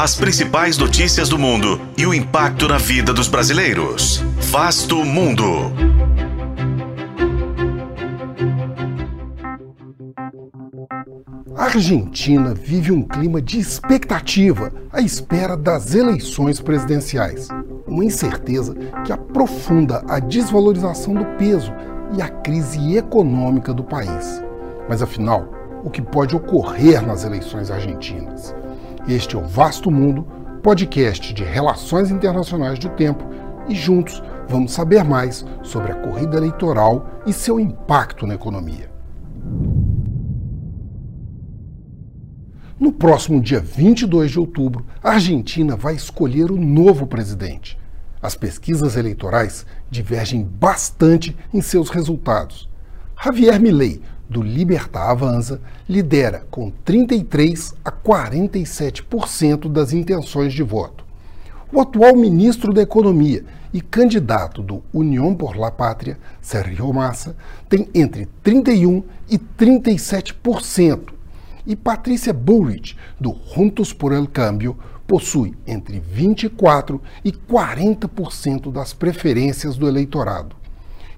As principais notícias do mundo e o impacto na vida dos brasileiros. Vasto Mundo. A Argentina vive um clima de expectativa à espera das eleições presidenciais. Uma incerteza que aprofunda a desvalorização do peso e a crise econômica do país. Mas afinal, o que pode ocorrer nas eleições argentinas? Este é o Vasto Mundo, podcast de relações internacionais do tempo, e juntos vamos saber mais sobre a corrida eleitoral e seu impacto na economia. No próximo dia 22 de outubro, a Argentina vai escolher o novo presidente. As pesquisas eleitorais divergem bastante em seus resultados. Javier Milei, do Libertar Avança, lidera com 33 a 47% das intenções de voto. O atual ministro da Economia e candidato do União por la Pátria, Sérgio Massa, tem entre 31 e 37%. E Patrícia Bullrich, do Juntos por el Cambio, possui entre 24 e 40% das preferências do eleitorado.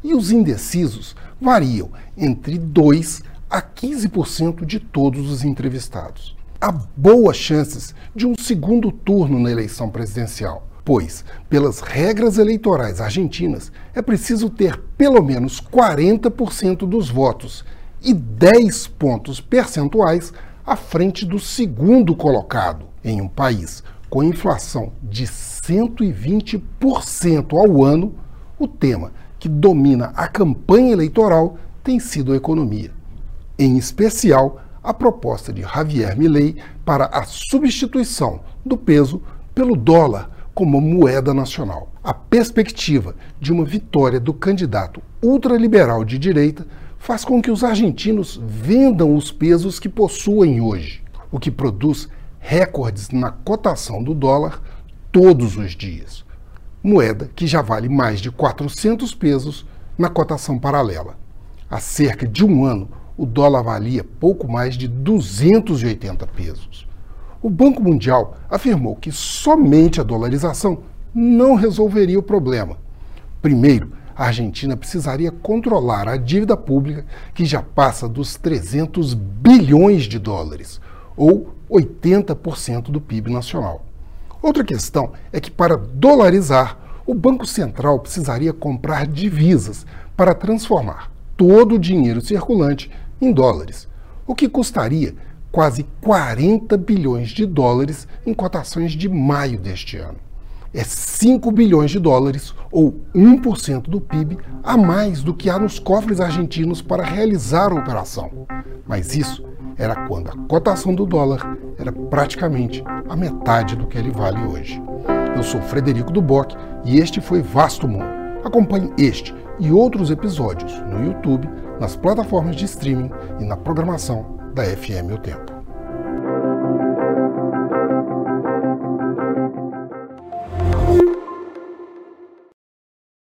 E os indecisos variam entre 2 a 15% de todos os entrevistados. Há boas chances de um segundo turno na eleição presidencial, pois, pelas regras eleitorais argentinas, é preciso ter pelo menos 40% dos votos e 10 pontos percentuais à frente do segundo colocado em um país com inflação de 120% ao ano, o tema que domina a campanha eleitoral tem sido a economia. Em especial, a proposta de Javier Milei para a substituição do peso pelo dólar como moeda nacional. A perspectiva de uma vitória do candidato ultraliberal de direita faz com que os argentinos vendam os pesos que possuem hoje, o que produz recordes na cotação do dólar todos os dias. Moeda que já vale mais de 400 pesos na cotação paralela. Há cerca de um ano, o dólar valia pouco mais de 280 pesos. O Banco Mundial afirmou que somente a dolarização não resolveria o problema. Primeiro, a Argentina precisaria controlar a dívida pública, que já passa dos 300 bilhões de dólares, ou 80% do PIB nacional. Outra questão é que, para dolarizar, o Banco Central precisaria comprar divisas para transformar todo o dinheiro circulante em dólares, o que custaria quase 40 bilhões de dólares em cotações de maio deste ano. É 5 bilhões de dólares, ou 1% do PIB, a mais do que há nos cofres argentinos para realizar a operação. Mas isso era quando a cotação do dólar era praticamente a metade do que ele vale hoje. Eu sou Frederico Duboc e este foi Vasto Mundo. Acompanhe este e outros episódios no YouTube, nas plataformas de streaming e na programação da FM O Tempo.